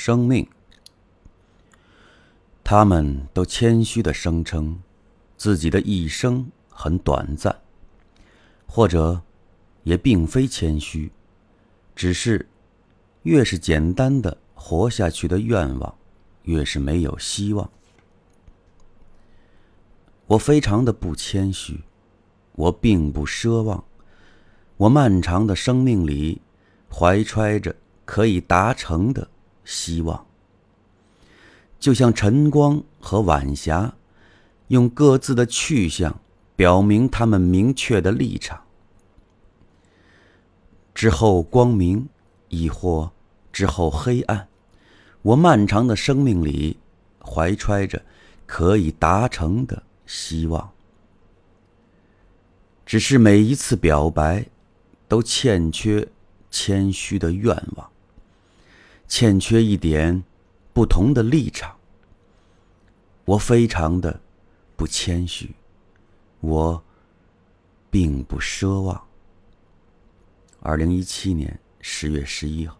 生命。他们都谦虚的声称，自己的一生很短暂，或者也并非谦虚，只是越是简单的活下去的愿望，越是没有希望。我非常的不谦虚，我并不奢望，我漫长的生命里，怀揣着可以达成的希望。就像晨光和晚霞，用各自的去向表明他们明确的立场。之后光明，亦或之后黑暗，我漫长的生命里，怀揣着可以达成的希望。只是每一次表白，都欠缺谦虚的愿望，欠缺一点。不同的立场，我非常的不谦虚，我并不奢望。二零一七年十月十一号。